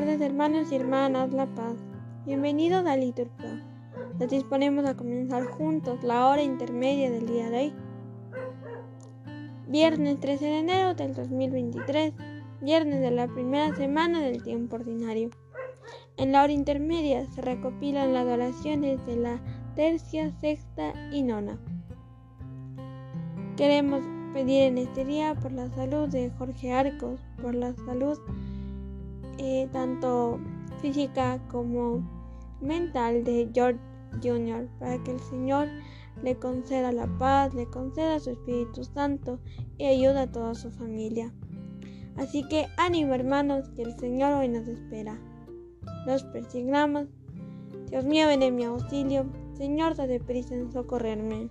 tardes, hermanos y hermanas La Paz. Bienvenidos a Liturgia. Nos disponemos a comenzar juntos la hora intermedia del día de hoy. Viernes 13 de enero del 2023, viernes de la primera semana del tiempo ordinario. En la hora intermedia se recopilan las oraciones de la tercia, sexta y nona. Queremos pedir en este día por la salud de Jorge Arcos, por la salud eh, tanto física como mental de George Jr., para que el Señor le conceda la paz, le conceda su Espíritu Santo y ayude a toda su familia. Así que ánimo hermanos, que el Señor hoy nos espera. Nos persignamos. Dios mío, ven en mi auxilio. Señor, date prisa en socorrerme.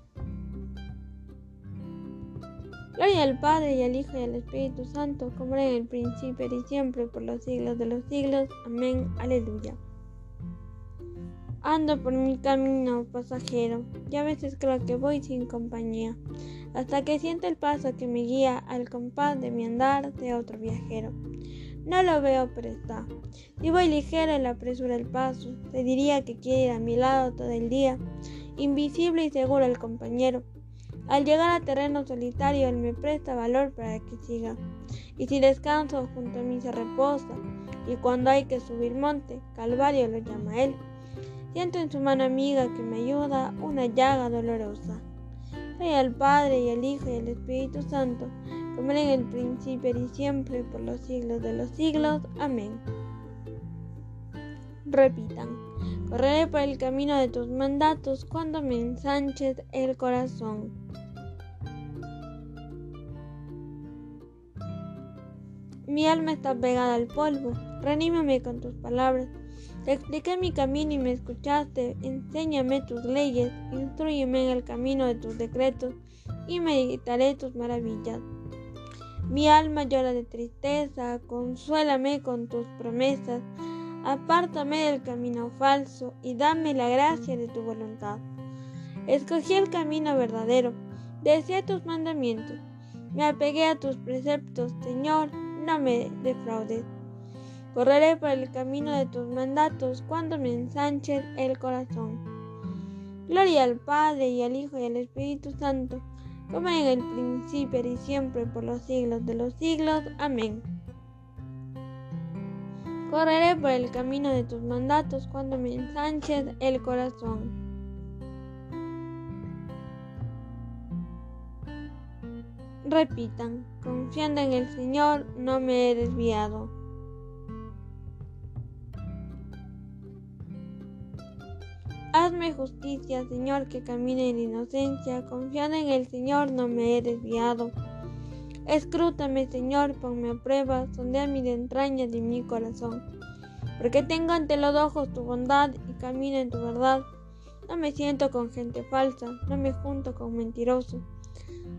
Gloria al Padre y al Hijo y al Espíritu Santo, como era en el principio y siempre, por los siglos de los siglos. Amén. Aleluya. Ando por mi camino pasajero, y a veces creo que voy sin compañía, hasta que siento el paso que me guía al compás de mi andar de otro viajero. No lo veo, pero está. Si voy ligero en la presura el paso, se diría que quiere ir a mi lado todo el día, invisible y seguro el compañero al llegar a terreno solitario, él me presta valor para que siga. Y si descanso, junto a mí se reposa. Y cuando hay que subir monte, Calvario lo llama él. Siento en su mano amiga que me ayuda una llaga dolorosa. Soy al Padre y al Hijo y al Espíritu Santo, como en el principio y siempre, por los siglos de los siglos. Amén. Repitan. Correré por el camino de tus mandatos cuando me ensanches el corazón. Mi alma está pegada al polvo. Reanímame con tus palabras. Te expliqué mi camino y me escuchaste. Enséñame tus leyes. Instruyeme en el camino de tus decretos y meditaré tus maravillas. Mi alma llora de tristeza. Consuélame con tus promesas. Apártame del camino falso y dame la gracia de tu voluntad. Escogí el camino verdadero. Deseé tus mandamientos. Me apegué a tus preceptos, Señor no me defraudes. Correré por el camino de tus mandatos cuando me ensanches el corazón. Gloria al Padre y al Hijo y al Espíritu Santo, como en el principio y siempre por los siglos de los siglos. Amén. Correré por el camino de tus mandatos cuando me ensanches el corazón. Repitan, confiando en el Señor, no me he desviado. Hazme justicia, Señor, que camine en inocencia, confiando en el Señor, no me he desviado. Escrútame, Señor, ponme a prueba, sondea mis entrañas y mi corazón. Porque tengo ante los ojos tu bondad y camino en tu verdad. No me siento con gente falsa, no me junto con mentirosos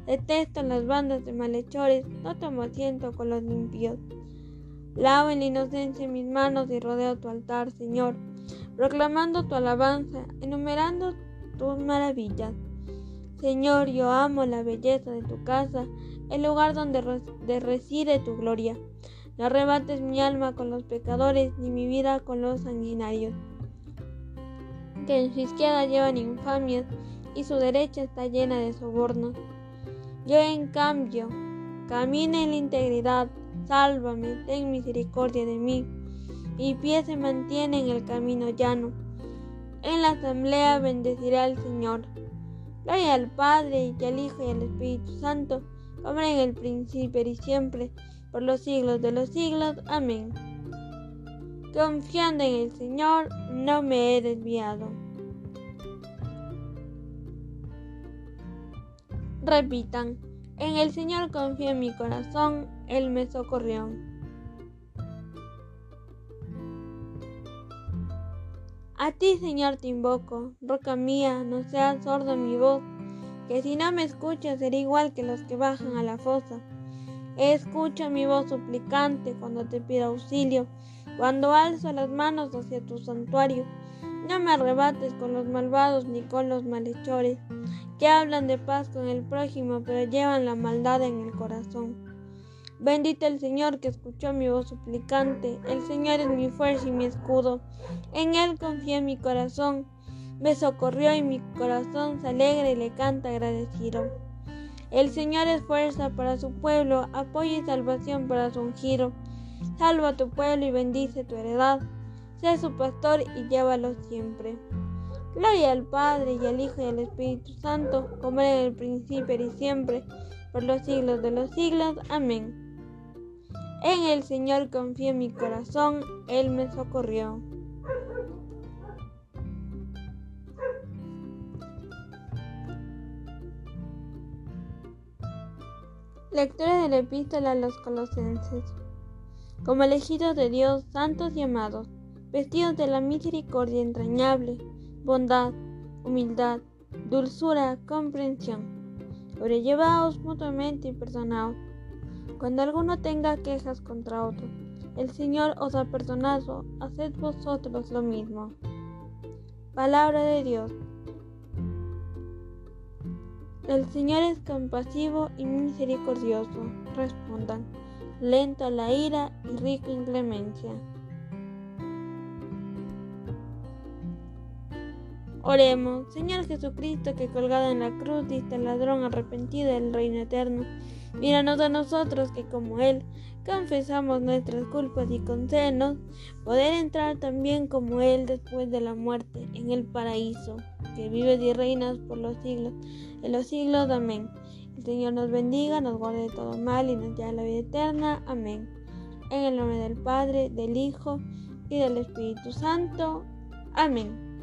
Detesto las bandas de malhechores, no tomo asiento con los limpios. Lavo en la inocencia mis manos y rodeo tu altar, Señor, proclamando tu alabanza, enumerando tus maravillas. Señor, yo amo la belleza de tu casa, el lugar donde reside tu gloria. No arrebates mi alma con los pecadores, ni mi vida con los sanguinarios, que en su izquierda llevan infamias y su derecha está llena de sobornos. Yo en cambio, camino en la integridad, sálvame, ten misericordia de mí. Mi pie se mantiene en el camino llano. En la asamblea bendeciré al Señor. Gloria al Padre y al Hijo y al Espíritu Santo, como en el principio y siempre, por los siglos de los siglos. Amén. Confiando en el Señor, no me he desviado. Repitan, en el Señor confío en mi corazón, Él me socorrió. A ti, Señor, te invoco, roca mía, no seas sordo mi voz, que si no me escuchas seré igual que los que bajan a la fosa. Escucha mi voz suplicante cuando te pido auxilio, cuando alzo las manos hacia tu santuario. No me arrebates con los malvados ni con los malhechores que hablan de paz con el prójimo, pero llevan la maldad en el corazón. Bendito el Señor que escuchó mi voz suplicante. El Señor es mi fuerza y mi escudo. En Él confía mi corazón. Me socorrió y mi corazón se alegra y le canta agradecido. El Señor es fuerza para su pueblo, apoyo y salvación para su ungido. Salva a tu pueblo y bendice tu heredad. Sé su pastor y llévalo siempre. Gloria al Padre y al Hijo y al Espíritu Santo, como era en el principio y siempre, por los siglos de los siglos. Amén. En el Señor confié mi corazón, Él me socorrió. Lectura de la epístola a los colosenses. Como elegidos de Dios, santos y amados, vestidos de la misericordia entrañable, bondad, humildad, dulzura, comprensión, sobrellevaos mutuamente y perdonaos cuando alguno tenga quejas contra otro, el Señor os ha perdonado, haced vosotros lo mismo. Palabra de Dios. El Señor es compasivo y misericordioso. Respondan, lento a la ira y rico en clemencia. Oremos, Señor Jesucristo, que colgado en la cruz diste al ladrón arrepentido del reino eterno. Míranos a nosotros que como Él confesamos nuestras culpas y concédenos poder entrar también como Él después de la muerte en el paraíso, que vives y reinas por los siglos, en los siglos. Amén. El Señor nos bendiga, nos guarde de todo mal y nos lleve a la vida eterna. Amén. En el nombre del Padre, del Hijo y del Espíritu Santo. Amén.